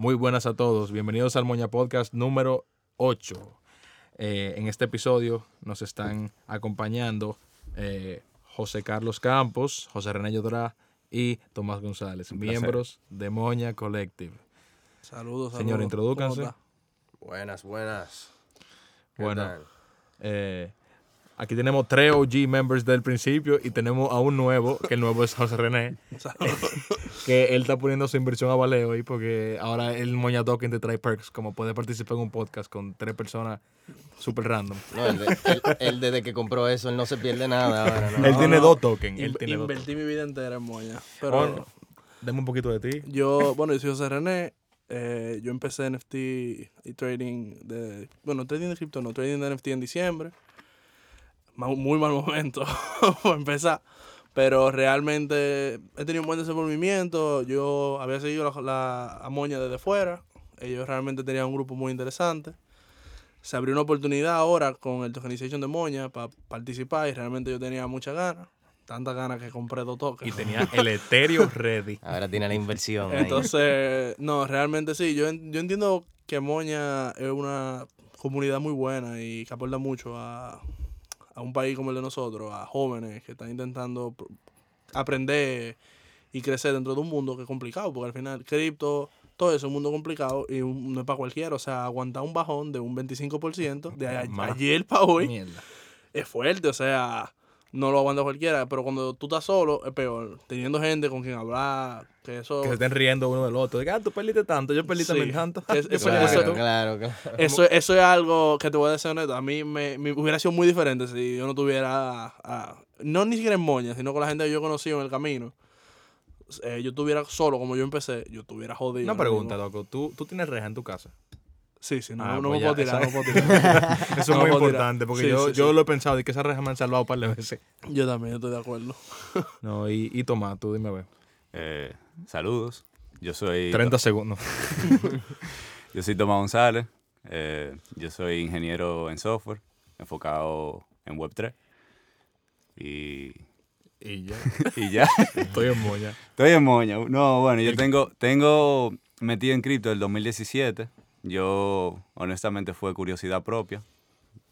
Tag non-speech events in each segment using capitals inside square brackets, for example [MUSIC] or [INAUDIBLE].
Muy buenas a todos. Bienvenidos al Moña Podcast número 8. Eh, en este episodio nos están acompañando eh, José Carlos Campos, José René Yodra y Tomás González, miembros de Moña Collective. Saludos, saludos. Señor, introdúcanse. Buenas, buenas. ¿Qué Bueno, tal? eh, aquí tenemos tres OG members del principio y tenemos a un nuevo, que el nuevo es José René, [LAUGHS] que él está poniendo su inversión a valeo ahí porque ahora el Moña Token te trae perks, como puede participar en un podcast con tres personas super random. No, él, de- él- él desde que compró eso, él no se pierde nada ahora, ¿no? él tiene no. dos tokens. Él In- tiene dos Invertí mi vida entera en Moña. Pero Bueno, deme un poquito de ti. yo, bueno, yo soy José René. eh, yo empecé NFT y trading de. Bueno, trading de cripto, no, trading de NFT en diciembre. Muy mal momento [LAUGHS] para empezar. Pero realmente he tenido un buen desenvolvimiento. Yo había seguido la, la a Moña desde fuera. Ellos realmente tenían un grupo muy interesante. Se abrió una oportunidad ahora con el tokenization de Moña para participar y realmente yo tenía muchas ganas. Tantas ganas que compré dos Y tokens. tenía el Ethereum [LAUGHS] ready. Ahora tiene la inversión. ahí. Entonces, no, realmente sí. Yo, yo entiendo que Moña es una comunidad muy buena y que aporta mucho a, a un país como el de nosotros, a jóvenes que están intentando pr- aprender y crecer dentro de un mundo que es complicado, porque al final cripto, todo eso es un mundo complicado y un- no es para cualquiera. O sea, aguantar un bajón de un 25% de ayer para hoy Mierda. es fuerte, o sea, no lo aguanta cualquiera, pero cuando tú estás solo es peor, teniendo gente con quien hablar, que eso... Que se estén riendo uno del otro. Diga, ah, tú perdiste tanto, yo perdí Sí. también tanto. Es- más que eso- claro, claro. Eso, eso es algo que te voy a decir honesto. A mí me, me hubiera sido muy diferente si yo no tuviera, a- no ni siquiera en Moña, sino con la gente que yo conocí en el camino. Eh, yo estuviera solo como yo empecé, yo estuviera jodido. Una pregunta, loco. ¿Tú, tú tienes reja en tu casa? Sí, sí, no, Ah, no pues me ya, puedo tirar, esa- no [LAUGHS] puedo tirar. Eso es No muy importante porque Sí, yo, sí, yo sí. lo he pensado y que esas rejas me han salvado un par de veces. Yo también estoy de acuerdo. [LAUGHS] No, y, y Tomás, tú dime a ver. Eh, saludos. Yo soy, 30 segundos. [LAUGHS] yo soy Tomás González. Eh, yo soy ingeniero en software, enfocado en Web3. Y, Y ya. y ya. Estoy en moña. Estoy en moña. No, bueno, yo tengo, tengo metido en cripto el 2017. Yo, honestamente, fue curiosidad propia.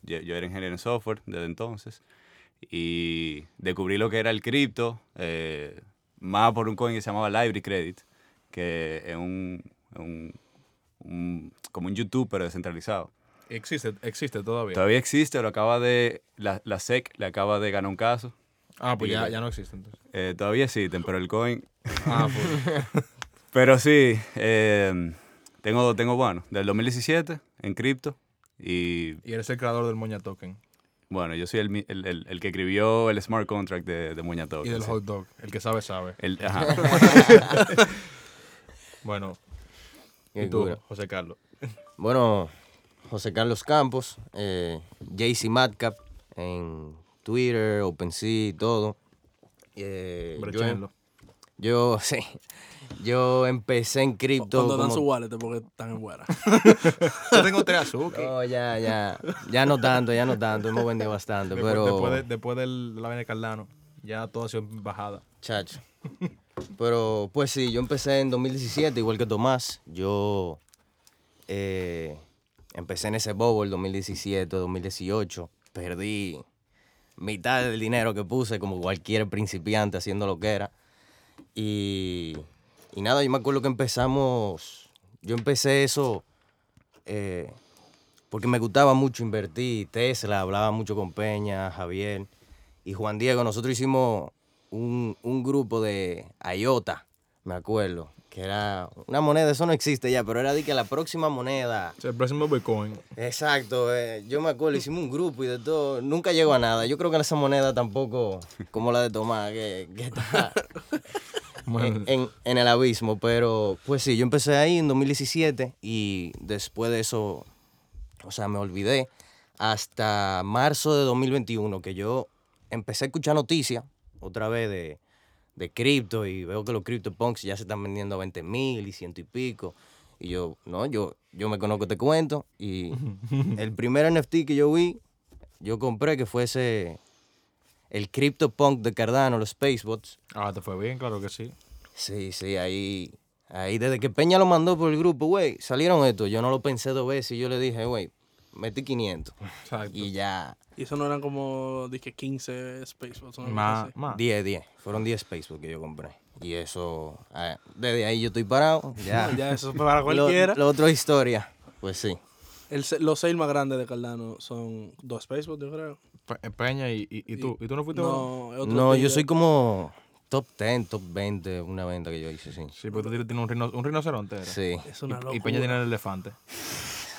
Yo, yo era ingeniero en software desde entonces. Y descubrí lo que era el cripto, eh, más por un coin que se llamaba Library Credit, que es un, un- un- como un YouTube, pero descentralizado. Existe, existe todavía. Todavía existe, lo acaba de, la, la SEC le acaba de ganar un caso. Ah, pues ya, ya no existe entonces. Eh, todavía existen, pero el coin Ah, pues. [LAUGHS] Pero sí, eh, tengo, tengo, bueno, del 2017 en cripto. Y Y eres el creador del Moña Token. bueno, yo soy el, el, el- el que escribió el smart contract de, de Moña Y Token, del sí. hot dog. El que sabe, sabe. El- ajá. [LAUGHS] Bueno, y tú, cura. José Carlos. Bueno, José Carlos Campos, eh, JC Madcap en Twitter, OpenSea, todo. Eh, yo, yo, [LAUGHS] sí, yo empecé en cripto. Cuando dan como- su wallet porque están en buena. [LAUGHS] Yo tengo tres azúcar. No, ya, ya, ya no tanto, ya no tanto, hemos vendido bastante, Después, pero... después, de, después del- de la vaina de Cardano, ya todo ha sido bajada. Chacho. Pero pues sí, yo empecé en 2017, igual que Tomás. Yo eh, empecé en ese bobo el 2017, 2018. Perdí mitad del dinero que puse, como cualquier principiante haciendo lo que era. Y, y nada, yo me acuerdo que empezamos, yo empecé eso eh, porque me gustaba mucho invertir. Tesla, hablaba mucho con Peña, Javier y Juan Diego. Nosotros hicimos un, un grupo de IOTA, me acuerdo, que era una moneda, eso no existe ya, pero era de que la próxima moneda. O sea, el próximo Bitcoin. Exacto, eh, yo me acuerdo, hicimos un grupo y de todo, nunca llegó a nada. Yo creo que esa moneda tampoco, como la de Tomás, que, que está [LAUGHS] en, en- en el abismo, pero pues sí, yo empecé ahí en 2017 y después de eso, o sea, me olvidé hasta marzo de 2021 que yo empecé a escuchar noticias otra vez de, de cripto y veo que los CryptoPunks ya se están vendiendo a 20 mil y ciento y pico. Y yo, no, yo, yo me conozco este cuento y el primer NFT que yo vi, yo compré que fue ese, el CryptoPunk de Cardano, los Spacebots. Ah, te fue bien, claro que sí. Sí, sí, ahí, Ahí desde que Peña lo mandó por el grupo, güey, salieron estos. Yo no lo pensé dos veces y yo le dije, güey, metí 500. [LAUGHS] Exacto. Y ya, Y eso no eran como, dije, 15 Spacebots. cosa Más, más. 10, 10. Fueron 10 Facebook que yo compré. Y eso, desde ahí yo estoy parado. [LAUGHS] Ya, Ya, eso para [LAUGHS] Lo- cualquiera. Lo, otro es historia. Pues sí. El los sales más grandes de Cardano son dos Spacebots, yo creo. Pe- Peña y, y, y tú. ¿Y tú no fuiste? uno? No, otro No, yo soy como top 10, top 20, una venta que yo hice, sí. Sí, porque tú tienes un, rino- un rinoceronte. Sí. Es una Y, locura. y Peña tiene el elefante. [LAUGHS]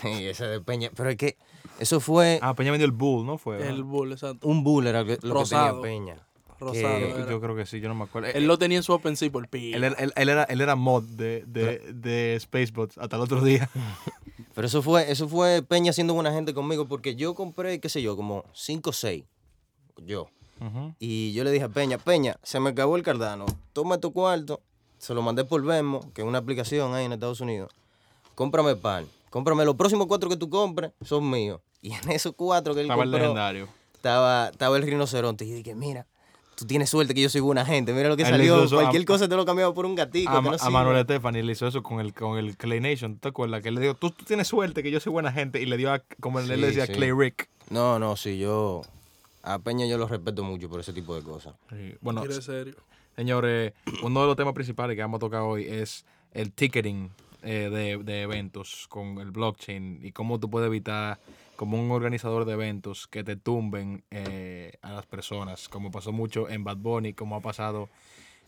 Sí, ese de Peña. Pero es que eso fue Ah, Peña vendió el bull, ¿no fue? El bull, exacto. un bull, era lo que, lo que Rosado. tenía Peña. Rosado. que-. Yo creo que sí, yo no me acuerdo. Él lo tenía en su OpenSea por pi. Él, era- él- él era, él era mod de, de, de Spacebots hasta el otro día. [LAUGHS] Pero eso fue, eso fue Peña siendo buena gente conmigo porque yo compré, qué sé yo, como 5 o 6. Yo. Y yo le dije a Peña, Peña, se me acabó el Cardano. Toma tu cuarto. Se lo mandé por Venmo, que es una aplicación ahí en Estados Unidos. Cómprame pan. Cómprame los próximos cuatro que tú compres, son míos. Y en esos cuatro que él Estaba el compró, legendario. estaba, estaba el rinoceronte. Y yo dije, mira, tú tienes suerte que yo soy buena gente. Mira lo que Él salió. a- Cualquier cosa te lo cambiaba por un gatito. A, no a. Manuel Estefani le hizo eso con el, con el Clay Nation. ¿Te acuerdas? Que él le dijo, tú, tú tienes suerte que yo soy buena gente. Y le dio, a, como él le decía, sí. Clay Rick. No, no, sí, yo... A Peña yo lo respeto mucho por ese tipo de cosas. Sí, Bueno, serio. señores, uno de los temas principales que vamos a tocar hoy es el ticketing eh, de, de eventos con el blockchain y cómo tú puedes evitar como un organizador de eventos que te tumben eh, a las personas, como pasó mucho en Bad Bunny, como ha pasado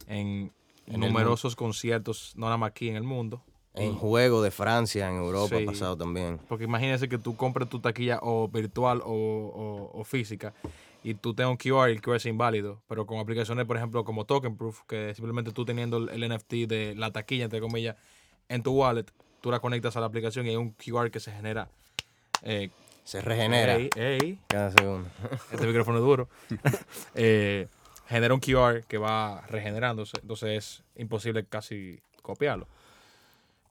en, En numerosos conciertos, no nada más aquí en el mundo. En juego de Francia, en Europa Sí. ha pasado también. Porque imagínense que tú compres tu taquilla o virtual o, o- o física y tú tengas un QR y el QR es inválido, pero con aplicaciones, por ejemplo, como Token Proof, que simplemente tú teniendo el, el NFT de la taquilla, entre comillas, en tu wallet, tú la conectas a la aplicación y hay un QR que se genera. Eh, Se regenera ey, ey, cada segundo. [LAUGHS] este micrófono es duro. [LAUGHS] Eh, genera un QR que va regenerándose, entonces es imposible casi copiarlo.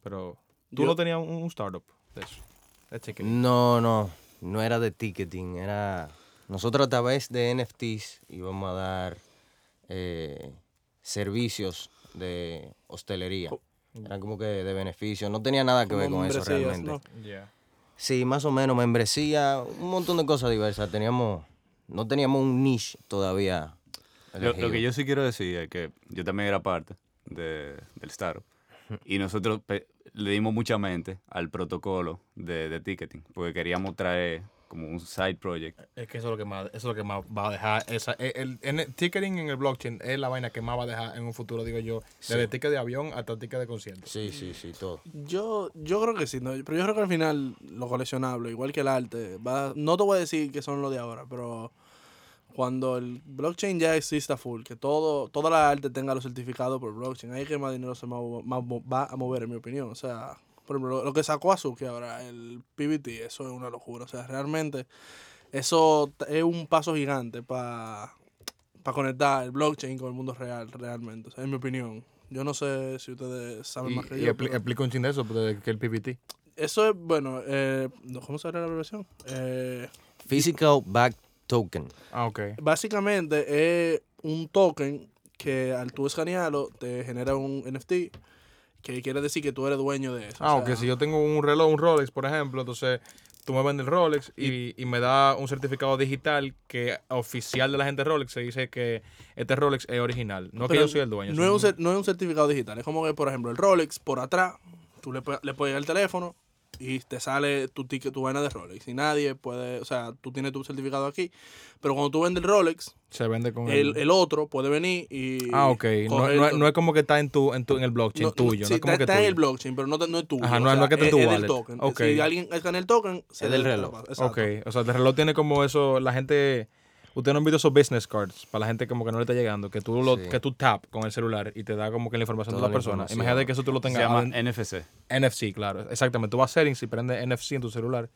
Pero tú Yo- no tenías un, un startup de eso. de ticketing? No, no, no era de ticketing, era... Nosotros a través de NFTs íbamos a dar eh, servicios de hostelería. Eran como que de beneficio, no tenía nada que ver con eso realmente. ¿no? Yeah. Sí, más o menos, membresía, un montón de cosas diversas. Teníamos, no teníamos un niche todavía. Lo, lo que yo sí quiero decir es que yo también era parte de- del startup. Y nosotros le dimos mucha mente al protocolo de, de ticketing, porque queríamos traer como un side project. Es que eso es lo que más, eso es lo que más va a dejar. Esa, el, el- el ticketing en el blockchain es la vaina que más va a dejar en un futuro, digo yo. Desde ticket de avión hasta ticket de concierto. Sí, sí, sí, todo. Yo, yo creo que sí, ¿no? pero yo creo que al final lo coleccionable, igual que el arte, va, no te voy a decir que son lo de ahora, pero cuando el blockchain ya exista full, que todo toda la arte tenga los certificados por blockchain, ahí es que más dinero se ma- mo- va a mover, en mi opinión. O sea, por ejemplo, lo, lo que sacó Azuki ahora, el PBT, eso es una locura. O sea, realmente eso es un paso gigante para conectar el blockchain con el mundo real, realmente. O sea, en mi opinión. Yo no sé si ustedes saben Y, más que y yo. expli- pero- explica un chin de eso, pues, de que el PPT. eso es, bueno, eh, ¿cómo se la abreviación? Eh, Physical Back Token. Ah, ok. básicamente es un token que al tú escanearlo te genera un NFT que quiere decir que tú eres dueño de eso. Ah, sea, Si yo tengo un reloj, un Rolex, por ejemplo, entonces tú me vendes el Rolex y, y me da un certificado digital que oficial de la gente Rolex se dice que este Rolex es original. No que yo soy el dueño. No es, un, no es un certificado digital. Es como que, por ejemplo, el Rolex por atrás, tú le, le puedes el teléfono y te sale tu ticket, tu vaina de Rolex. Y nadie puede, o sea, tú tienes tu certificado aquí. Pero cuando tú vendes el Rolex, Se vende con el, el otro puede venir y. Ah, ok. No, no es- no es como que está en tu, en tu en el blockchain No, tuyo. sí, no es como está, que está en el blockchain, pero no, no es tuyo. Ajá, no- sea, es que está en tu es wallet. del token. Ok. Si alguien escanea el token, se Es del reloj. Exacto. Ok, o sea, el reloj tiene como eso, la gente, ustedes no han visto esos business cards, para la gente como que no le está llegando, que tú lo, Sí. que tú tap con el celular y te da como que la información Toda de la la persona. Imagínate que eso tú lo Se tengas llama en NFC. NFC, claro, exactamente. Tú vas a settings y prendes NFC en tu celular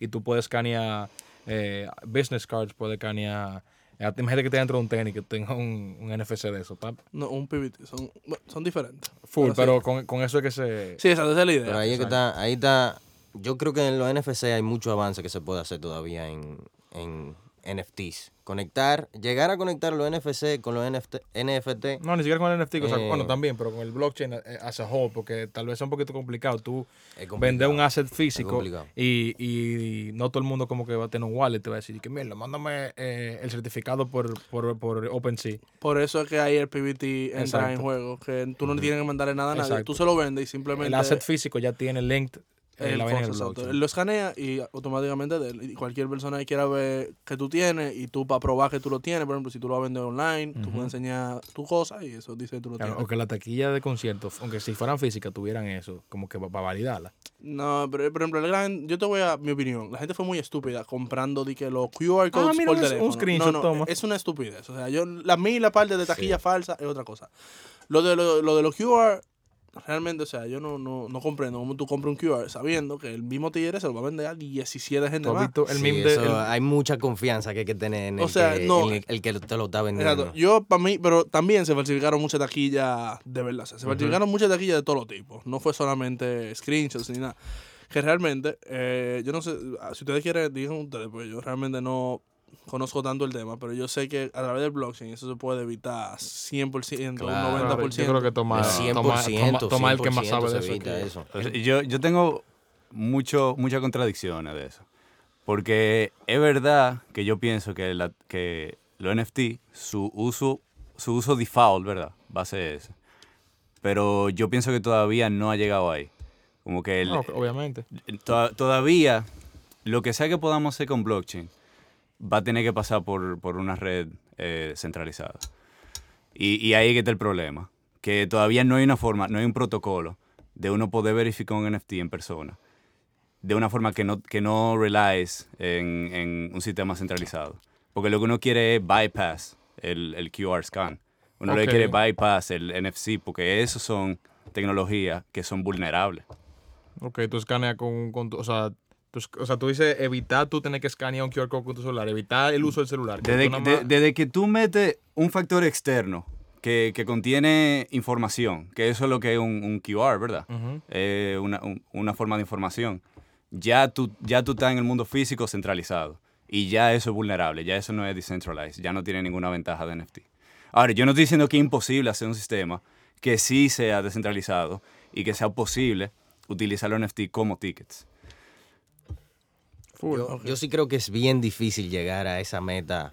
y tú puedes escanear eh, business cards, puedes escanear, eh, imagínate que te dentro de un tenis que tenga un, un NFC de eso, tap. No, un PBT. Son, son diferentes. Full, pero con, con eso es que se... Sí, esa, esa es la idea. Pero ahí es que está, ahí está. Yo creo que en los NFC hay mucho avance que se puede hacer todavía en, en, NFTs. Conectar, llegar a conectar los NFC con los NFT, NFT No, ni siquiera con el NFT, o sea, Eh. bueno, también, pero con el blockchain eh, as a whole, porque tal vez es un poquito complicado tú complicado. vender un asset físico y, y no todo el mundo como que va a tener un wallet, te va a decir que mierda, mándame eh, el certificado por, por, por OpenSea. Por eso es que ahí el PBT entra Exacto. en juego, que tú no tienes que mandarle nada a nadie, Exacto. tú se lo vendes y simplemente El asset físico ya tiene linked eh, el la cosa, exacto. lo escanea y automáticamente de cualquier persona que quiera ver que tú tienes y tú para probar que tú lo tienes, por ejemplo, si tú lo vas a vender online, tú puedes enseñar tu cosa y eso dice que tú lo Claro, tienes. o que la taquilla de conciertos, aunque si fueran físicas, tuvieran eso, como que para validarla. No, pero por ejemplo, la gran- yo te voy a mi opinión. La gente fue muy estúpida comprando di que los QR codes Ah, mira, por un- un teléfono. screenshot, no, no, toma. Es una estupidez. O sea, yo la mí la parte de taquilla falsa es otra cosa. Lo de lo, lo de los QR realmente, o sea, yo no, no, no comprendo cómo tú compras un QR sabiendo que el mismo tigre se lo va a vender a 17 gente ¿Tú has más. el Sí, meme de eso, el- hay mucha confianza que hay que tener en O el, sea, que, no. en el, el que te lo está vendiendo. Exacto. Yo, para mí, pero también se falsificaron muchas taquillas de verdad. O sea, se falsificaron muchas taquillas de todos los tipos. No fue solamente screenshots ni nada. Que realmente, eh, yo no sé, si ustedes quieren, digan ustedes, porque yo realmente no conozco tanto el tema, pero yo sé que a través del blockchain eso se puede evitar 100%, Claro. un 90%. Claro, yo creo que toma, El toma, 100%, toma- toma el que más 100% sabe de eso. que- Yo, yo tengo mucho, muchas contradicciones de eso. Porque es verdad que yo pienso que, la, que los NFT, su uso, su uso default, ¿verdad? Va a ser ese. Pero yo pienso que todavía no ha llegado ahí. Como que el- No, obviamente. to- todavía lo que sea que podamos hacer con blockchain va a tener que pasar por, por una red eh, centralizada. Y, y ahí que está el problema. Que todavía no hay una forma, no hay un protocolo de uno poder verificar un NFT en persona. De una forma que no, que no relies en, en un sistema centralizado. Porque lo que uno quiere es bypass el, el QR scan. Uno Ok. le quiere bypass el NFC porque eso son tecnologías que son vulnerables. Ok, tú escaneas con, con o sea, o sea, tú dices evitar tú tener que escanear un QR code con tu celular, evitar el uso del celular. Desde, de- que tú metes un factor externo que, que contiene información, que eso es lo que es un, un QR, ¿verdad? Eh, una, un- una forma de información. Ya tú, ya tú estás en el mundo físico centralizado. Y ya eso es vulnerable, ya eso no es decentralized, ya no tiene ninguna ventaja de NFT. Ahora, yo no estoy diciendo que es imposible hacer un sistema que sí sea descentralizado y que sea posible utilizar los NFT como tickets. Full. Yo, yo sí creo que es bien difícil llegar a esa meta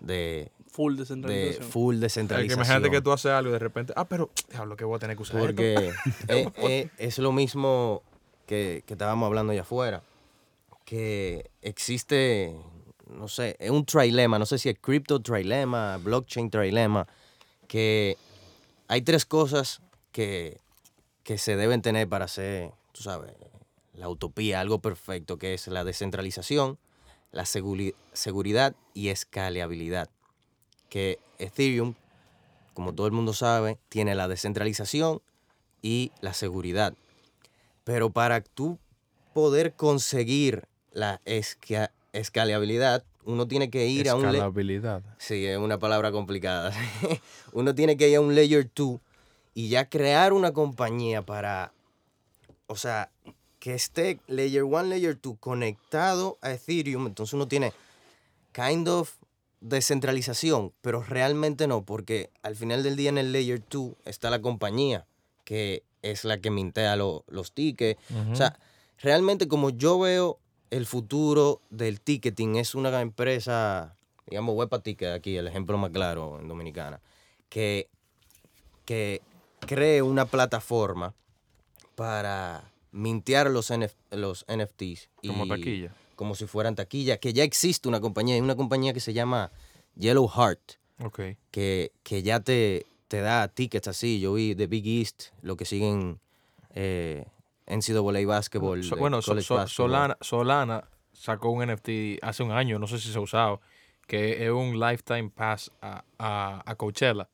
de, Full de descentralización. full Es que descentralización. imagínate que tú haces algo y de repente, ah, pero, diablo, que voy a tener que usar esto. Porque es, [LAUGHS] es- es lo mismo que, que estábamos hablando allá afuera. Que existe, no sé, es un trilema, no sé si es crypto trilema, blockchain trilema, que hay tres cosas que, que se deben tener para hacer, tú sabes, la utopía, algo perfecto, que es la descentralización, la seguri- seguridad y escalabilidad. Que Ethereum, como todo el mundo sabe, tiene la descentralización y la seguridad. Pero para tú poder conseguir la esca- escalabilidad, uno tiene que ir a un... Escalabilidad. Sí, es una palabra complicada. [LAUGHS] Uno tiene que ir a un layer 2 y ya crear una compañía para, o sea, que esté layer 1, layer 2 conectado a Ethereum. Entonces uno tiene kind of descentralización, pero realmente no, porque al final del día en el layer 2 está la compañía, que es la que mintea lo- los tickets. O sea, realmente como yo veo el futuro del ticketing, es una empresa, digamos, Wepa Ticket, aquí el ejemplo más claro en Dominicana, que, que cree una plataforma para mintear los, NF los NFTs. Como taquilla. Como si fueran taquilla, que ya existe una compañía, hay una compañía que se llama Yellow Heart, Ok. que, que ya te, te da tickets así. Yo vi The Big East, lo que siguen eh, NCAA Basketball. So- de bueno, so- college so- basketball. Solana, Solana sacó un NFT hace un año, no sé si se ha usado, que es un lifetime pass a, a, a Coachella.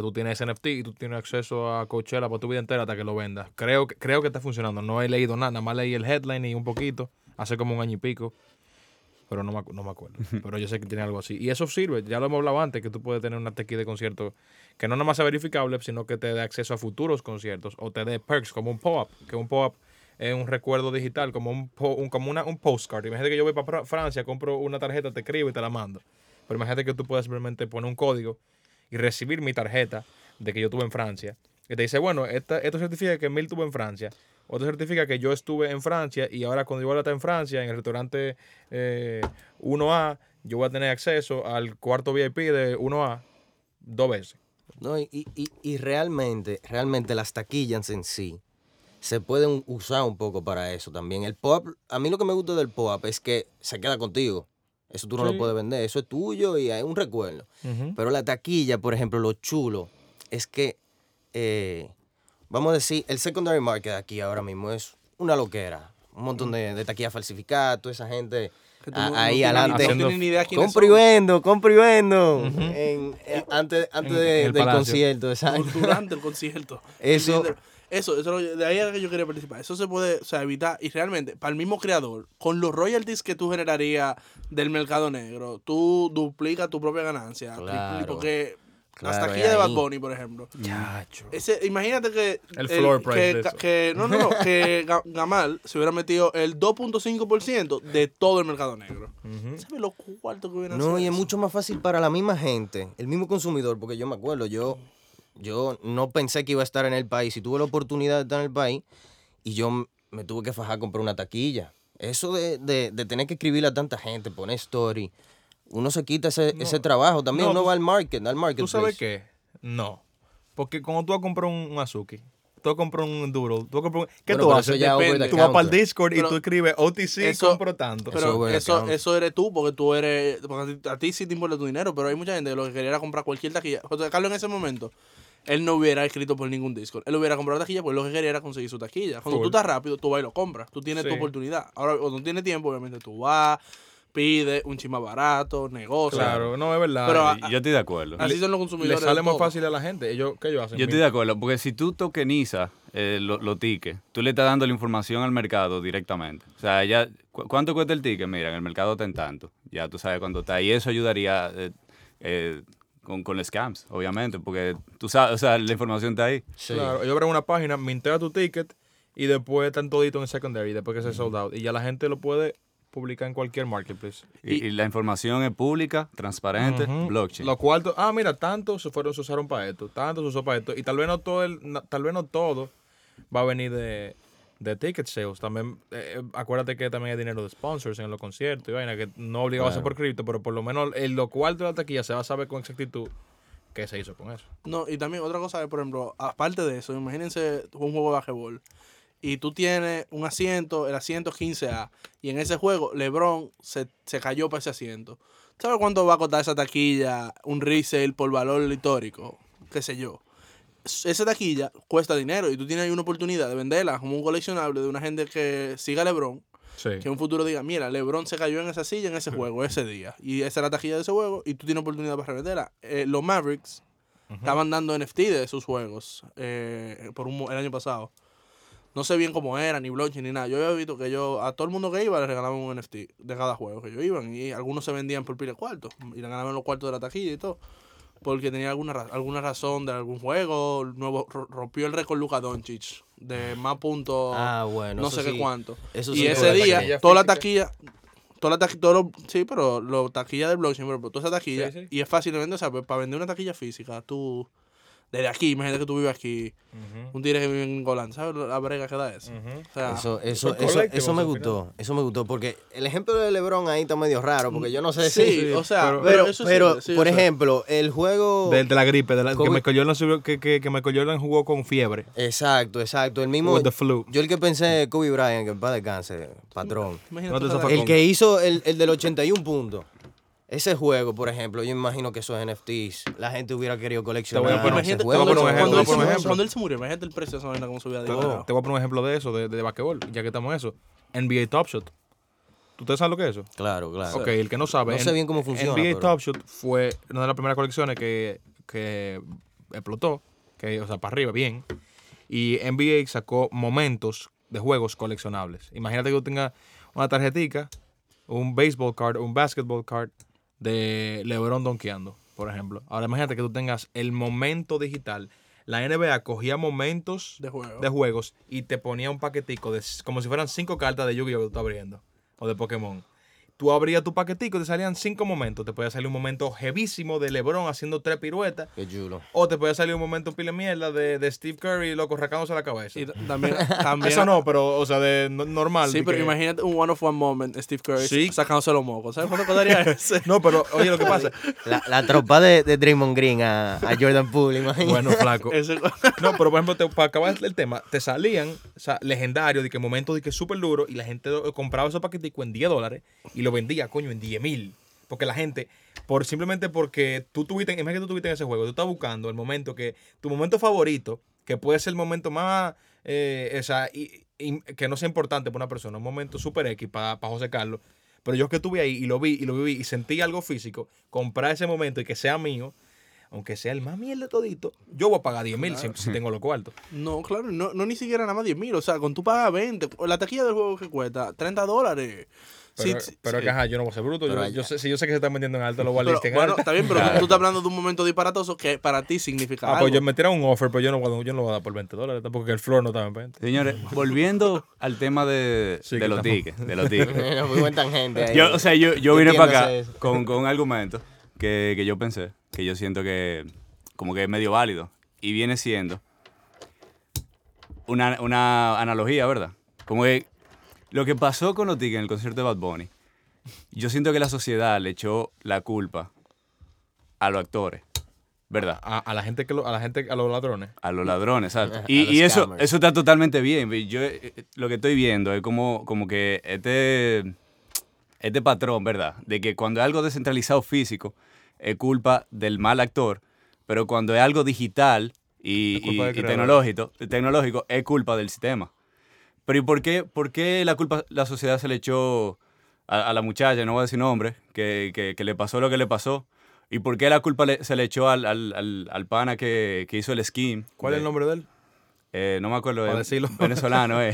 Tú tienes NFT y tú tienes acceso a Coachella por tu vida entera hasta que lo vendas. Creo, que- creo que está funcionando. No he leído nada, nada más leí el headline y un poquito, hace como un año y pico. Pero no me, no me acuerdo. [LAUGHS] Pero yo sé que tiene algo así. Y eso sirve, ya lo hemos hablado antes, que tú puedes tener una tequila de concierto que no nada más sea verificable, sino que te dé acceso a futuros conciertos o te dé perks como un pop-up, que un pop-up es un recuerdo digital, como un, po- un- como una, un postcard. Imagínate que yo voy para Francia, compro una tarjeta, te escribo y te la mando. Pero imagínate que tú puedes simplemente poner un código y recibir mi tarjeta de que yo estuve en Francia. Y te dice, bueno, esta- esto certifica que Mil estuvo en Francia. O esto certifica que yo estuve en Francia y ahora cuando yo voy a estar en Francia, en el restaurante eh, 1A, yo voy a tener acceso al cuarto VIP de 1A dos veces. No, y- y- y realmente, realmente las taquillas en sí se pueden usar un poco para eso también. El pop, a mí lo que me gusta del pop es que se queda contigo. Eso tú no Sí. lo puedes vender, eso es tuyo y hay un recuerdo. Pero la taquilla, por ejemplo, lo chulo es que, eh, vamos a decir, el secondary market aquí ahora mismo es una loquera. Un montón de, de taquillas falsificadas, toda esa gente Que tú a- no- no ahí adelante. No tienes ni idea quiénes Compro y son. vendo, compro y vendo. En- eh, antes antes en- de- en el del palacio. concierto, exacto. durante el concierto. Eso-. Eso, eso, de ahí era que yo quería participar. Eso se puede o sea, evitar. Y realmente, para el mismo creador, con los royalties que tú generarías del mercado negro, tú duplicas tu propia ganancia. Claro. Porque Claro, taquillas de es Bad. Bunny, por ejemplo. Chacho. Ese, imagínate que. El floor price que, de eso. que- no, no, no. [LAUGHS] que Ga- Gamal se hubiera metido el 2.5% de todo el mercado negro. ¿Sabes lo cuarto que hubiera No, y es mucho más fácil para la misma gente, el mismo consumidor, porque yo me acuerdo, yo, yo no pensé que iba a estar en el país y tuve la oportunidad de estar en el país y yo me tuve que fajar a comprar una taquilla. Eso de, de, de tener que escribirle a tanta gente, poner story, uno se quita ese, ese trabajo también, No, uno tú- va al market, al ¿Tú marketplace. sabes qué? No. Porque cuando tú vas a comprar un, un Azuki, tú vas a comprar un Duro, tú vas a comprar un... ¿Qué Bueno, tú haces? Depende. Tú vas para el. Discord y Pero tú escribes OTC, eso- compro tanto. Eso Pero eso eres tú, porque tú eres. Porque a ti, a ti sí te importa tu dinero, pero hay mucha gente que lo que quería era comprar cualquier taquilla. José Carlos en ese momento, él no hubiera escrito por ningún Discord. Él hubiera comprado taquilla porque lo que quería era conseguir su taquilla. Cuando Full. tú estás rápido, tú vas y lo compras. Tú tienes tu oportunidad. Ahora, cuando no tienes tiempo, obviamente tú vas, pides un chima barato, negocias. claro, no, es verdad. Pero, Y- Yo estoy de acuerdo. Así son los le consumidores. sale de más todo. fácil a la gente. Ellos, ¿Qué ellos hacen? Yo estoy de acuerdo, porque si tú tokenizas eh, lo- los tickets, tú le estás dando la información al mercado directamente. O sea, ya, ¿cu- ¿cuánto cuesta el ticket? Mira, en el mercado está en tanto. Ya tú sabes cuánto está. Y eso ayudaría eh, eh, con, con los scams, obviamente, porque tú sabes, o sea, la información está ahí. Sí. Claro, ellos abren una página, mintea tu ticket y después están todito en secondary, después que se sold out. Y ya la gente lo puede publicar en cualquier marketplace. Y, y la información es pública, transparente, blockchain. Los cuartos, ah, mira, tantos se fueron, se usaron para esto, tantos se usó para esto. Y tal vez no todo, el, tal vez no todo va a venir de, de ticket sales. También, eh, eh, acuérdate que también hay dinero de sponsors en los conciertos y vaina, que no obligado a ser por cripto, pero por lo menos en los cuartos de la taquilla se va a saber con exactitud qué se hizo con eso. No, y también otra cosa es, por ejemplo, aparte de eso, imagínense un juego de basquetbol y tú tienes un asiento, el asiento es 15A, y en ese juego LeBron se, se cayó para ese asiento. ¿Sabes cuánto va a costar esa taquilla, un resale por valor histórico? ¿Qué sé yo? Esa taquilla cuesta dinero y tú tienes ahí una oportunidad de venderla como un coleccionable de una gente que siga a LeBron, Sí. que en un futuro diga, mira, LeBron se cayó en esa silla en ese juego, ese día, y esa es la taquilla de ese juego, y tú tienes oportunidad para revenderla. Eh, los Mavericks estaban dando NFT de sus juegos eh, por un, el año pasado. No sé bien cómo era, ni blockchain, ni nada. Yo había visto que yo, a todo el mundo que iba, le regalaban un NFT de cada juego que ellos iban. Y algunos se vendían por pila de cuartos. Y le ganaban los cuartos de la taquilla y todo. Porque tenía alguna, ra- alguna razón de algún juego. Nuevo, ro- rompió el récord Luka Doncic de más puntos. Ah, bueno. no sé qué cuánto. Eso y ese día, toda la taquilla, toda la taquilla, todos los- sí, pero los taquillas de blockchain, pero toda esa taquilla, Sí, sí. y es fácil de vender, o sea, pues, para vender una taquilla física, tú, desde aquí, imagínate que tú vives aquí, un tigre que vive en Golán, ¿sabes la brega que da eso? O sea, Eso, eso, eso, eso me gustó, eso me gustó, porque el ejemplo de LeBron ahí está medio raro, porque yo no sé sí, si... o sea, pero- pero, eso sí, pero, sí, por ejemplo, el juego... De, de la gripe, de la, que. Michael Jordan, que, que, que Michael Jordan jugó con fiebre. Exacto, exacto, el mismo... With the flu. Yo el que pensé, Kobe Bryant, que en paz descanse, patrón. imagínate no. El que hizo el, el del 81 puntos. Ese juego, por ejemplo, yo imagino que esos NFTs, la gente hubiera querido coleccionar. Te voy a poner- ese Imagínate juego. te voy a cuando, poner un cuando ejemplo, él cuando él se murió, imagínate el precio de esa vaina como subía de Te, te voy a poner un ejemplo de eso, de, de, basquetbol, ya que estamos en eso. NBA Top Shot. ¿Tú ustedes saben lo que es eso? Claro, claro. Ok, el que no sabe. No sé en- bien cómo funciona, NBA pero- Top Shot fue una de las primeras colecciones que, que explotó, que, o sea, para arriba, bien. Y NBA sacó momentos de juegos coleccionables. Imagínate que tú tengas una tarjetica, un baseball card, un basketball card de LeBron donkeando, por ejemplo. Ahora imagínate que tú tengas el momento digital la NBA cogía momentos De juego. de juegos y te ponía un paquetico de como si fueran cinco cartas de Yu-Gi-Oh que tú estás abriendo o de Pokémon. Tú abrías tu paquetico y te salían cinco momentos. Te podía salir un momento jevísimo de LeBron haciendo tres piruetas. Qué chulo. O te podía salir un momento pile mierda de, de Steve Curry loco rascándose la cabeza. Y también, [LAUGHS] también Eso no, pero, o sea, de no- normal. Sí, de pero que- imagínate un one of one moment, Steve Curry Sí. sacándose los mocos. ¿Sabes cuánto quedaría [LAUGHS] ese? No, pero oye, lo que pasa. [LAUGHS] La, la tropa de, de Draymond Green a, a Jordan Poole, imagínate. Bueno, flaco. Ese- No, pero por ejemplo, te- para acabar el tema, te salían o sea, legendarios de que momentos de que súper duro y la gente lo- compraba esos paqueticos en 10 dólares y lo vendía, coño, en 10 mil. Porque la gente, por simplemente porque tú tuviste, imagínate que tú tuviste en ese juego, tú estás buscando el momento que, tu momento favorito, que puede ser el momento más, eh, o sea, y- y- que no sea importante para una persona, un momento súper X para José Carlos. Pero yo que estuve ahí y lo vi y lo viví y sentí algo físico, comprar ese momento y que sea mío, aunque sea el más mierda todito, yo voy a pagar 10 mil si, si tengo los cuartos. No, claro, no, no ni siquiera nada más 10 mil. O sea, con tú pagas 20. La taquilla del juego que cuesta 30 dólares. Pero, Sí, sí, pero sí. que ajá, yo no voy a ser bruto. Yo, sé, si yo sé que se están vendiendo en alto, lo voy a Pero, listar en bueno, está bien, pero tú, tú estás hablando de un momento disparatoso que para ti significa Ah, algo. pues yo me tiran un offer, pero yo no, voy a- yo no lo voy a dar por 20 dólares, tampoco que el floor no estaba en 20. Señores, [LAUGHS] volviendo al tema de, Sí, de los tickets, de los tickets. [LAUGHS] [LAUGHS] Muy buen tangente ahí. Yo, o sea, yo, yo vine para acá con, con un argumento que, que yo pensé, que yo siento que como que es medio válido. Y viene siendo una, una analogía, ¿verdad? Como que lo que pasó con los tickets en el concierto de Bad Bunny, yo siento que la sociedad le echó la culpa a los actores, ¿verdad? A, a la gente que lo- a la gente, a los ladrones. A los ladrones, exacto. Y, eso, eso está totalmente bien. Yo eh, lo que estoy viendo es como, como que este, este patrón, ¿verdad? De que cuando es algo descentralizado físico, es culpa del mal actor, pero cuando es algo digital y, tecnológico, tecnológico, es culpa del sistema. Pero ¿y por qué, por qué la culpa la sociedad se le echó a, a la muchacha, no voy a decir nombre, que, que- que le pasó lo que le pasó? ¿Y por qué la culpa le- se le echó al, al, al, al pana que, que hizo el scheme? ¿Cuál es el nombre de él? eh, no me acuerdo, Para decirlo. [LAUGHS] venezolano, eh.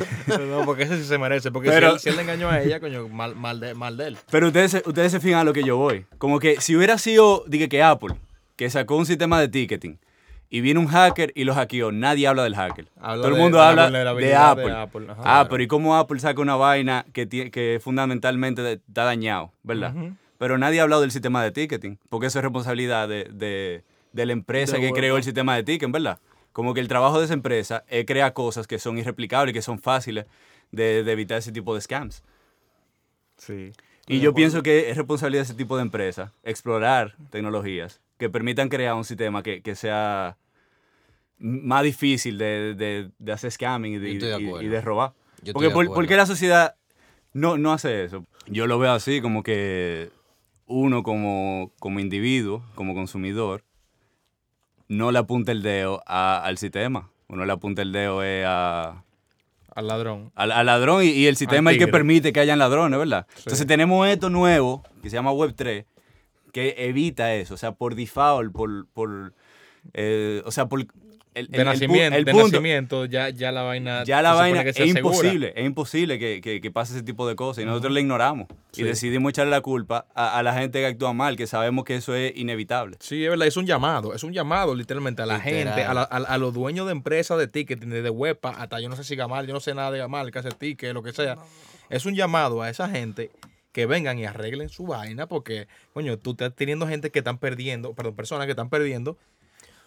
no, porque ese sí se merece. Porque Pero- si, él, si él le engañó a ella, coño, mal, mal, de, mal de él. Pero ustedes, ustedes se fijan a lo que yo voy. Como que si hubiera sido, dije que Apple, que sacó un sistema de ticketing, y viene un hacker y lo hackeó, nadie habla del hacker. Habla Todo el mundo de habla de Apple. Apple, ajá. ah, Claro. pero ¿y cómo Apple saca una vaina que, que fundamentalmente está dañado, verdad? Pero nadie ha hablado del sistema de ticketing, porque eso es responsabilidad de, la empresa que creó el sistema de ticketing, ¿verdad? Como que el trabajo de esa empresa es crear cosas que son irreplicables, que son fáciles de, evitar ese tipo de scams. Sí. Y yo pienso que es responsabilidad de ese tipo de empresas explorar tecnologías que permitan crear un sistema que, que sea más difícil de, de- de hacer scamming y de, y- robar. Yo Porque de por, acuerdo. ¿por qué la sociedad no, no hace eso? Yo lo veo así, como que uno como, como individuo, como consumidor, no le apunta el dedo a- al sistema. Uno le apunta el dedo eh, a, Al ladrón. al, al ladrón y, y el sistema es el que permite que hayan ladrones, ¿verdad? Entonces tenemos esto nuevo que se llama Web3 que evita eso, o sea, por default, por, por eh, o sea, por el, De nacimiento, el de punto, nacimiento ya, ya la vaina. ya la vaina que es asegura. imposible, es imposible que, que- que pase ese tipo de cosas y nosotros le ignoramos y decidimos echarle la culpa a, a la gente que actúa mal, que sabemos que eso es inevitable. Sí, es verdad, es un llamado, es un llamado literalmente a la Literal. gente, a, la- a- a los dueños de empresas de ticketing, de Wepa, hasta yo no sé si Gamal, yo no sé nada de Gamal, que hace ticket, lo que sea. Es un llamado a esa gente que vengan y arreglen su vaina porque, coño, tú estás teniendo gente que están perdiendo, perdón, personas que están perdiendo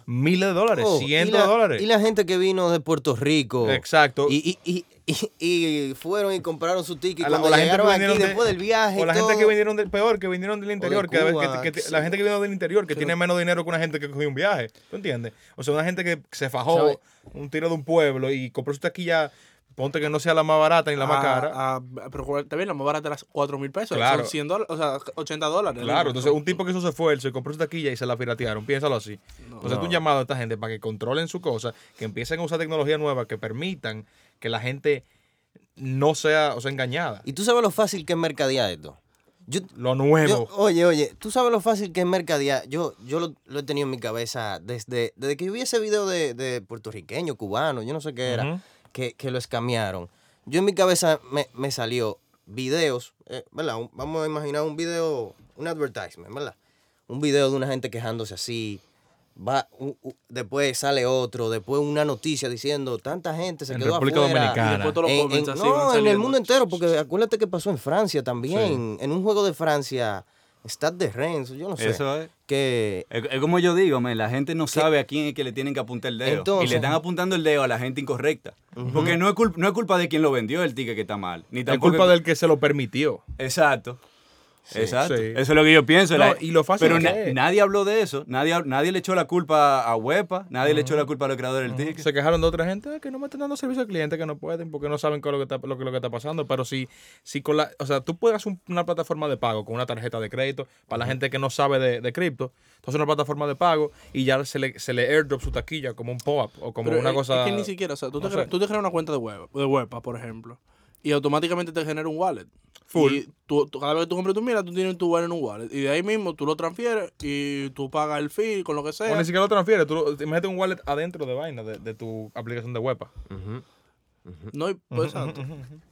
miles de dólares, Oh, cientos la- de dólares. Y la gente que vino de Puerto Rico. Exacto. Y, y, y, y- y fueron y compraron su ticket la- cuando la gente llegaron aquí vinieron de- después del viaje. O la gente que vinieron del peor, que vinieron del interior, que, Cuba, que- que- sí. la gente que vino del interior, que tiene menos dinero que una gente que cogió un viaje. ¿Tú entiendes? O sea, una gente que se fajó ¿Sabe? un tiro de un pueblo y compró su taquilla, ponte que no sea la más barata ni la más Ah, cara. ah, pero está bien, la más barata era 4 mil pesos. Claro. Son 100 dólares, o sea, 80 dólares. Claro, ¿no? entonces un tipo que hizo su esfuerzo y compró su taquilla y se la piratearon, piénsalo así. Entonces, es un llamado a esta gente para que controlen su cosa, que empiecen a usar tecnología nueva que permitan que la gente no sea, o sea, engañada. Y tú sabes lo fácil que es mercadear esto. Yo, Lo nuevo. yo- oye, oye, tú sabes lo fácil que es mercadear. Yo, yo lo, lo he tenido en mi cabeza desde, desde que vi ese video de, de puertorriqueño, cubano, yo no sé qué era. Que, que lo escamearon. Yo en mi cabeza me, me salió videos, eh, ¿verdad? Un- vamos a imaginar un video, un advertisement, ¿verdad? Un video de una gente quejándose así, va, u- u- después sale otro, después una noticia diciendo tanta gente se En quedó República afuera. Dominicana. Y después todos los En- en- van no, en el mundo entero, porque acuérdate que pasó en Francia también. En un juego de Francia, Stade de Rennes, yo no sé. Eso es. Que Es, es como yo digo, man, la gente no sabe a quién es que le tienen que apuntar el dedo. y le están apuntando el dedo a la gente incorrecta. Porque no es, culpa, no es culpa de quien lo vendió el ticket que está mal. Ni Es tampoco culpa del que se lo permitió. Exacto. Exacto. Sí. Eso es lo que yo pienso. No, la- y lo fácil pero que na- es. nadie habló de eso. Nadie, nadie le echó la culpa a Huepa. Nadie le echó la culpa a los creadores del ticket. Se quejaron de otra gente "Ah, que no me están dando servicio al cliente, que no pueden, porque no saben qué es lo que está, lo que, lo que está pasando. Pero si, si con la, o sea, tú puedes hacer un- una plataforma de pago con una tarjeta de crédito para la gente que no sabe de, de cripto, entonces una plataforma de pago y ya se le, se le airdrop su taquilla como un pop-up o como Pero una es- cosa. Es que ni siquiera, o sea, tú, te, no cre- sé. tú te creas una cuenta de web, de Wepa, por ejemplo, y automáticamente te genera un wallet. Full. Y tú, tú- cada vez que tú compras tu mira, tú tienes tu wallet en un wallet. Y de ahí mismo tú lo transfieres y tú pagas el fee con lo que O sea. ni siquiera lo transfieres, tú lo- imagínate un wallet adentro de vaina de, de tu aplicación de WEPA. No, y- pues, [LAUGHS] exacto.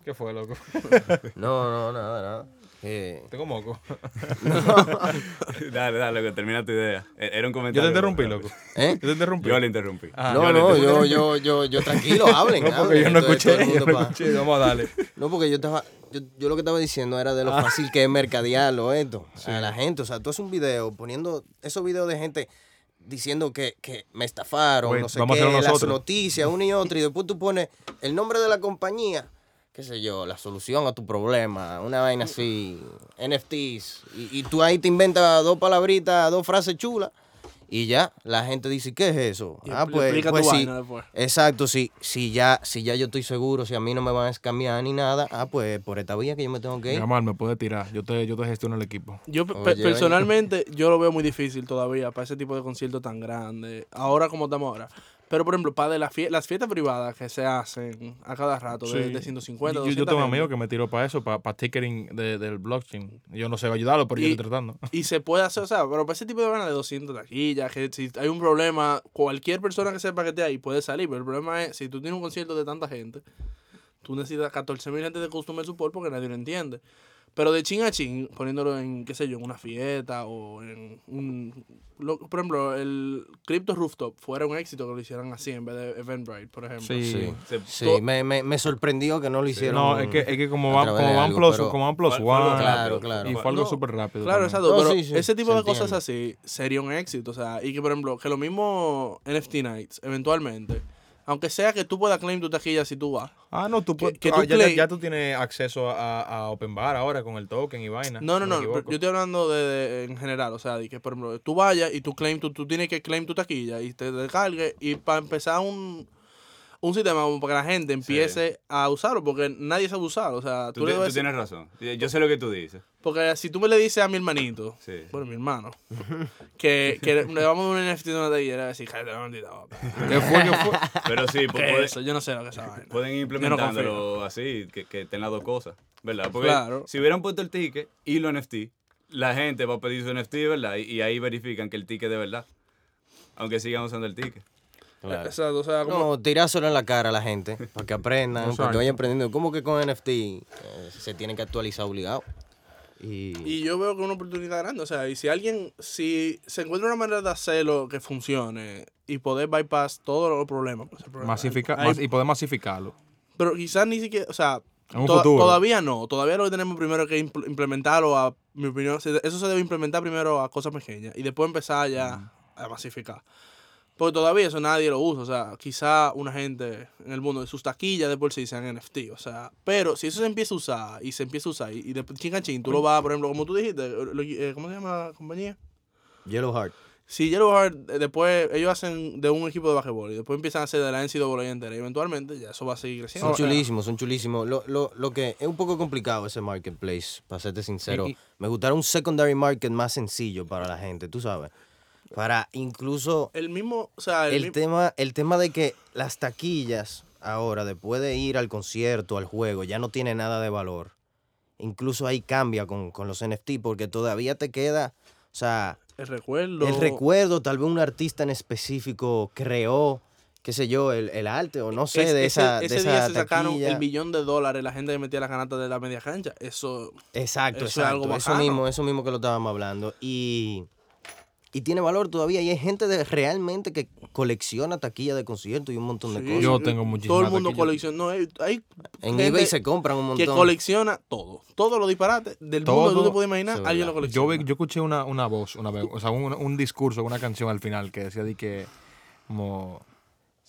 ¿Qué fue, loco? [LAUGHS] no, no, nada, nada. Que- Tengo moco. [LAUGHS] [LAUGHS] dale, dale, que termina tu idea. E- Era un Yo comentario. te interrumpí, loco. ¿Eh? Yo te interrumpí. Yo le interrumpí. Ah, no, yo no, interrumpí. yo, yo, yo, yo, tranquilo, hablen. No, porque hablen, yo no escuché, el yo mundo no pa- escuché. Vamos a darle. No, porque yo estaba, yo, yo lo que estaba diciendo era de Ah. lo fácil que es mercadearlo esto a la gente. O sea, tú haces un video poniendo esos videos de gente diciendo que, que me estafaron, Oye, no sé vamos a qué, las noticias, una y otra, y después tú pones el nombre de la compañía, qué sé yo, la solución a tu problema, una vaina así, NFTs, y, y tú ahí te inventas dos palabritas, dos frases chulas. Y ya, la gente dice, ¿qué es eso? Y ah, pues, explica tu pues sí. vaina después. Exacto, si, si, ya, si ya yo estoy seguro, si a mí no me van a escamear ni nada, ah, pues por esta vía que yo me tengo que ir. amor, me puede tirar. Yo te, yo te gestiono el equipo. Yo pe- Oye, oye. personalmente, yo lo veo muy difícil todavía para ese tipo de conciertos tan grandes. Ahora como estamos ahora. Pero, por ejemplo, para de las, fie- las fiestas privadas que se hacen a cada rato, de, Sí. de 150, Yo, yo 200 tengo un gente, amigo que me tiró para eso, para, para ticketing de- del blockchain. Yo no sé ayudarlo, pero yo Y- estoy tratando. [LAUGHS] Y se puede hacer, o sea, pero para ese tipo de vaina de 200 taquillas, que si hay un problema, cualquier persona que sepa que esté ahí puede salir. Pero el problema es, si tú tienes un concierto de tanta gente, tú necesitas 14 mil gente de customer support porque nadie lo entiende. Pero de chin a chin, poniéndolo en, qué sé yo, en una fiesta o en un... lo- por ejemplo, el Crypto Rooftop fuera un éxito que lo hicieran así en vez de Eventbrite, por ejemplo. Sí, sí me, me, me sorprendió que no lo hicieron. No, es que, es que como a van, través como van algo, plus, pero- como van plus one. Claro, claro. Y fue algo No, súper rápido. Claro, también. exacto, No, pero sí, sí, ese tipo de cosas así sería un éxito, o sea, y que por ejemplo, que lo mismo NFT Nights, eventualmente, aunque sea que tú puedas claim tu taquilla si tú vas. Ah, no, tú, puedes- que ah, tú ya, ya- claim- ya tú tienes acceso a, a Open Bar ahora con el token y vaina. No, no, no, yo estoy hablando de, de- en general, o sea, de que por ejemplo, tú vayas y tú claim, tú, tú tienes que claim tu taquilla y te descargues y para empezar un, un sistema como para que la gente empiece a usarlo, porque nadie sabe usarlo, o sea, tú, Tú, le tú tienes razón. Yo sé lo que tú dices. Porque si tú me le dices a mi hermanito, Sí. bueno, mi hermano, [LAUGHS] que, que le vamos a dar un NFT de una voy a decir, cállate la maldita. ¿Qué fue? ¿Qué fue? Pero sí, pu- [LAUGHS] ¿Qué es puede- eso? Yo no sé lo que es esa pueden ir Yo no implementándolo así, que, que estén las dos cosas, ¿verdad? Porque Claro. si hubieran puesto el ticket y los NFT, la gente va a pedir su NFT, ¿verdad? Y, y ahí verifican que el ticket es de verdad. Aunque sigan usando el ticket. Claro. Exacto, o sea, como... No, tirárselo en la cara a la gente para que aprendan, para que vayan aprendiendo. ¿Cómo que con NFT eh, se tienen que actualizar obligado? Y, Y yo veo que es una oportunidad grande. O sea, y si alguien, si se encuentra una manera de hacerlo que funcione y poder bypass todos los problemas. pues, problema- Masifica- hay- mas- y poder masificarlo. pero quizás ni siquiera, o sea, En un to- futuro. todavía no. Todavía lo que tenemos primero que impl- implementarlo a, mi opinión, eso se debe implementar primero a cosas pequeñas y después empezar ya a masificar. Porque todavía eso nadie lo usa. O sea, quizá una gente en el mundo de sus taquillas de por sí sean NFT. O sea, pero si eso se empieza a usar y se empieza a usar y, y después chin a chin, tú lo vas, por ejemplo, como tú dijiste, lo- eh, ¿cómo se llama la compañía? Yellow Heart. Si Yellow Heart, eh, después ellos hacen de un equipo de basquetbol y después empiezan a hacer de la NCAA entera y eventualmente ya eso va a seguir creciendo. Son chulísimos, son chulísimos. Lo, lo, lo que es un poco complicado ese marketplace, para serte sincero. Y- y- Me gustaría un secondary market más sencillo para la gente, tú sabes. Para incluso El mismo, o sea, el, el mi- tema, el tema de que las taquillas ahora, después de ir al concierto, al juego, ya no tiene nada de valor. Incluso ahí cambia con, con los NFT porque todavía te queda, o sea, el recuerdo. el recuerdo, tal vez un artista en específico creó, qué sé yo, el, el arte o no sé, Es- de esa, ese de día esa se sacaron taquilla. el billón de dólares la gente que metía las canastas de la media cancha. Eso, Exacto, Eso es algo eso bacano. mismo, eso mismo que lo estábamos hablando. Y y tiene valor todavía. Y hay gente de, realmente que colecciona taquillas de conciertos y un montón de Sí, cosas. Yo tengo muchísimas Todo el mundo colecciona. No, hay, hay En eBay se compran un que montón. colecciona todo. Todos los disparates del mundo que tú Todo. te puedes imaginar, alguien lo. Yo, colecciona. vi- yo escuché una, una voz una vez, o sea, un, un discurso, una canción al final que decía de que como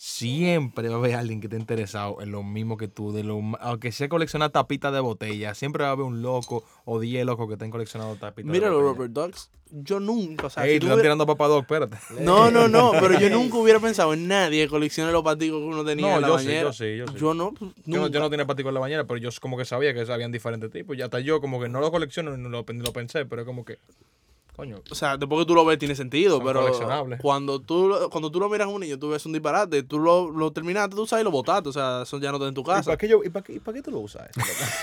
siempre va a haber alguien que esté interesado en lo mismo que tú, de lo, aunque sea coleccionar tapitas de botella, siempre va a haber un loco o 10 locos que estén coleccionando tapitas Mira de los. Rubber Ducks. Yo nunca, o sea, Ey, si te están hubiera- tirando a Papá Doc, espérate. [LAUGHS] No, no, no, pero yo nunca hubiera pensado en nadie que coleccione los paticos que uno tenía No, en la yo sí, bañera. yo sí, yo sí. no, pues, Yo no, yo no tenía patico en la bañera, pero yo como que sabía que habían diferentes tipos. Y hasta yo como que no lo colecciono ni lo, ni lo pensé, pero es como que, coño, O sea, después que tú lo ves tiene sentido, Son pero cuando tú, lo- cuando tú lo miras a un niño, tú ves un disparate, tú lo, lo terminaste, tú sabes y lo botaste, o sea, eso ya no está en tu ¿y para casa. qué, yo- y para qué, y para qué tú lo usas?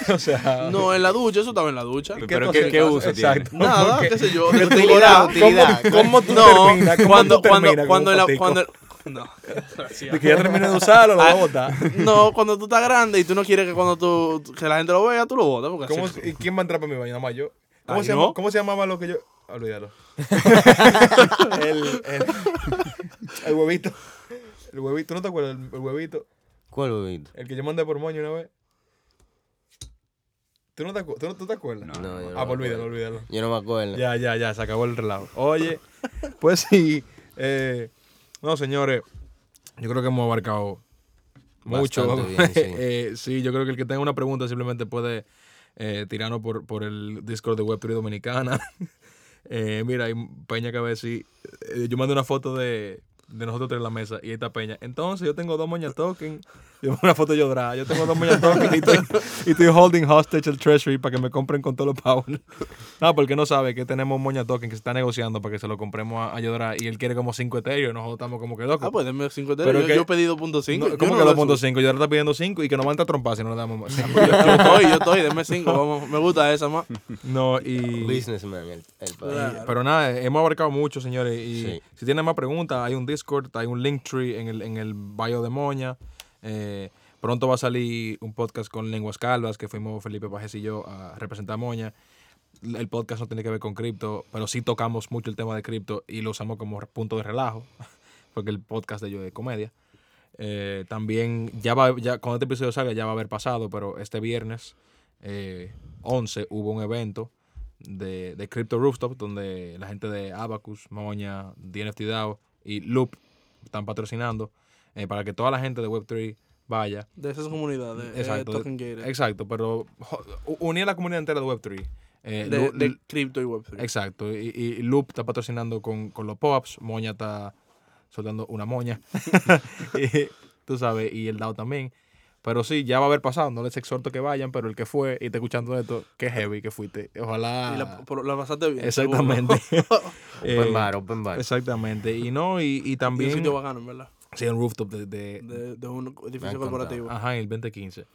eso? [LAUGHS] o sea... No, en la ducha, eso estaba en la ducha. ¿qué Pero ¿qué- qué uso tiene? Exacto. Nada, qué sé yo, utilidad, utilidad. ¿Cómo, cómo tú No, terminas? ¿Cómo cuando, tú cuando, cuando, la- cuando, no, [LAUGHS] De que ya terminé de usarlo, lo Ah, voy a botar. no, cuando tú estás grande y tú no quieres que cuando tú, que la gente lo vea, tú lo botas, porque ¿Cómo, así- ¿Y quién va a entrar para mi baño? Nada más yo. ¿Cómo, Ay, se ¿no? llama- ¿Cómo se llamaba lo que yo...? Olvídalo. [LAUGHS] el, el, el huevito. El huevito, ¿no te acuerdas? El, el huevito. ¿Cuál bebito? El que yo mandé por moño una vez. ¿Tú no te, acu- tú no- tú te acuerdas? No, yo no ah, pues olvídalo, olvídalo. Yo no me acuerdo. Ya, ya, ya, se acabó el relajo. Oye, pues sí. eh, no, señores, yo creo que hemos abarcado mucho. Bien, sí. [LAUGHS] Eh, sí, yo creo que el que tenga una pregunta simplemente puede eh, tirarnos por, por el Discord de Web3 Dominicana. [LAUGHS] Eh, mira, hay Peña que a ver si. eh, yo mandé una foto de, de nosotros tres en la mesa y ahí está Peña. Entonces, yo tengo dos moñas token. Yo una foto yo drag. Yo tengo dos token y estoy, y estoy holding hostage el treasury para que me compren con todos los power. No, porque no sabe que tenemos moña token que se está negociando para que se lo compremos a, a Yodra y él quiere como 5 ethereum y nosotros estamos como que locos. Ah, pues denme 5 Pero yo, que- yo pedí 2.5. No, yo ¿Cómo no que lo 2.5? Yodra está pidiendo 5 y que nos van a trompar si no le damos más. [LAUGHS] Yo, yo estoy, yo estoy, denme 5, vamos, me gusta esa más. no, y... Businessman, el, el. Claro. Pero nada, hemos abarcado mucho, señores. Y Sí. si tienen más preguntas, hay un Discord, hay un Linktree en el, en el bio de Moña. Eh, pronto va a salir un podcast con Lenguas Calvas, que fuimos Felipe Pajes y yo a representar Moña. El podcast no tiene que ver con cripto, pero sí tocamos mucho el tema de cripto y lo usamos como punto de relajo, [LAUGHS] porque el podcast de ellos es comedia. Eh, también, ya va, ya cuando este episodio salga, ya va a haber pasado, pero este viernes eh, 11 hubo un evento de, de Crypto Rooftop donde la gente de Abacus, Moña, DNFT DAO y Loop están patrocinando eh, para que toda la gente de Web3 vaya. De esas comunidades, eh, Exacto. Token Gated, Exacto, pero unir la comunidad entera de Web3. Eh, de, de cripto y Web3. Exacto, y, y Loop está patrocinando con, con los pop-ups, Moña está soltando una moña, [LAUGHS] y, tú sabes, y el DAO también. Pero sí, ya va a haber pasado, no les exhorto que vayan, pero el que fue y está escuchando esto, qué heavy que fuiste. Ojalá. Y la, pero la pasaste bien. Exactamente. [LAUGHS] Eh, Open bar, open bar. Exactamente. Y no, y, y. Y un también. sitio bacano, en verdad. Sí, un rooftop de. de- De, de un edificio corporativo. ajá, en el 2015.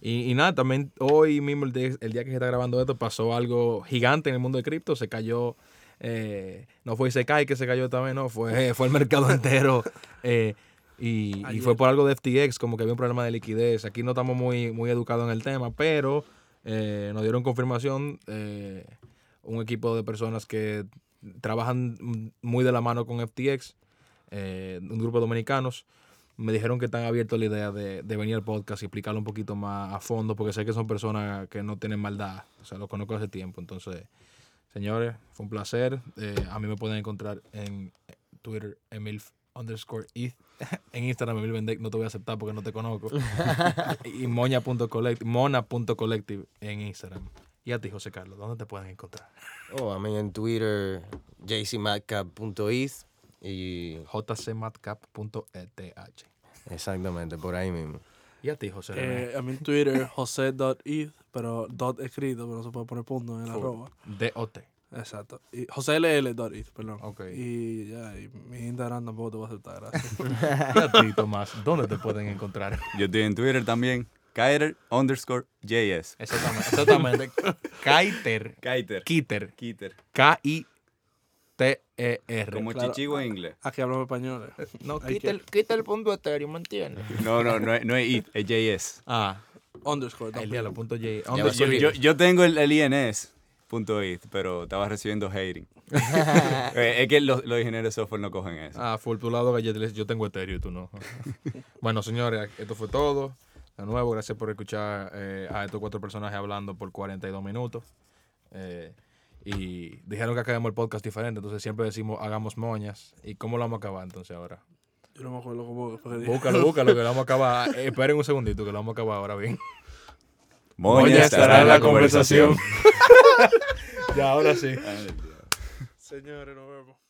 Y, y nada, también hoy mismo, el día, el día que se está grabando esto, pasó algo gigante en el mundo de cripto. Se cayó. eh, no fue Isekai que se cayó también, no. Fue, [LAUGHS] fue el mercado entero. eh, y, y fue por algo de FTX, como que había un problema de liquidez. Aquí no estamos muy, muy educados en el tema, pero eh, nos dieron confirmación eh, un equipo de personas que trabajan muy de la mano con FTX, eh, un grupo de dominicanos. Me dijeron que están abiertos a la idea de, de venir al podcast y explicarlo un poquito más a fondo, porque sé que son personas que no tienen maldad. O sea, los conozco hace tiempo. Entonces, señores, fue un placer. Eh, a mí me pueden encontrar en Twitter, Emil underscore ETH. [LAUGHS] En Instagram, Emil Vendek, no te voy a aceptar porque no te conozco. [LAUGHS] y moña.collective, mona.collective en Instagram. Y a ti, José Carlos, ¿dónde te pueden encontrar? Oh, a mí en Twitter, jcmadcap.is y jcmadcap.eth. exactamente, por ahí mismo. Y a ti, José. Eh, a mí en Twitter, jose.eth, pero dot escrito, pero no se puede poner punto en el arroba. D-O-T. Exacto. Y José LL.eth, perdón. Ok. Y ya, y mi Instagram tampoco te voy a aceptar, gracias. Y [LAUGHS] [LAUGHS] a ti, Tomás, ¿dónde te pueden encontrar? Yo estoy en Twitter también. Kaiter underscore JS. Exactamente. Exactamente. Kaiter. [LAUGHS] Kaiter. Kiter. Kiter. K-I-T-E-R. Como Claro. chichigo en inglés. Aquí hablamos español. eh. No, quita el, quita el punto etéreo, ¿me entiendes? No, no, no es, no es IT, es JS. Ah, Underscore. el también. diablo, punto J. Ya ¿Dónde va a Yo, yo, tengo el, el INS, punto .it, pero estaba recibiendo hating. [LAUGHS] Eh, es que los, los ingenieros de software no cogen eso. Ah, full tu lado galletas, yo tengo y tú no. bueno, señores, esto fue todo. De nuevo, gracias por escuchar eh, a estos cuatro personajes hablando por 42 minutos. Eh, y dijeron que acabemos el podcast diferente, entonces siempre decimos hagamos moñas. ¿Y cómo lo vamos a acabar entonces ahora? Yo no me acuerdo cómo fue. Búscalo, [LAUGHS] búscalo, que lo vamos a acabar. Eh, esperen un segundito, que lo vamos a acabar ahora bien. Moña estará en la conversación. [LAUGHS] ya, ahora sí. Señores, nos vemos.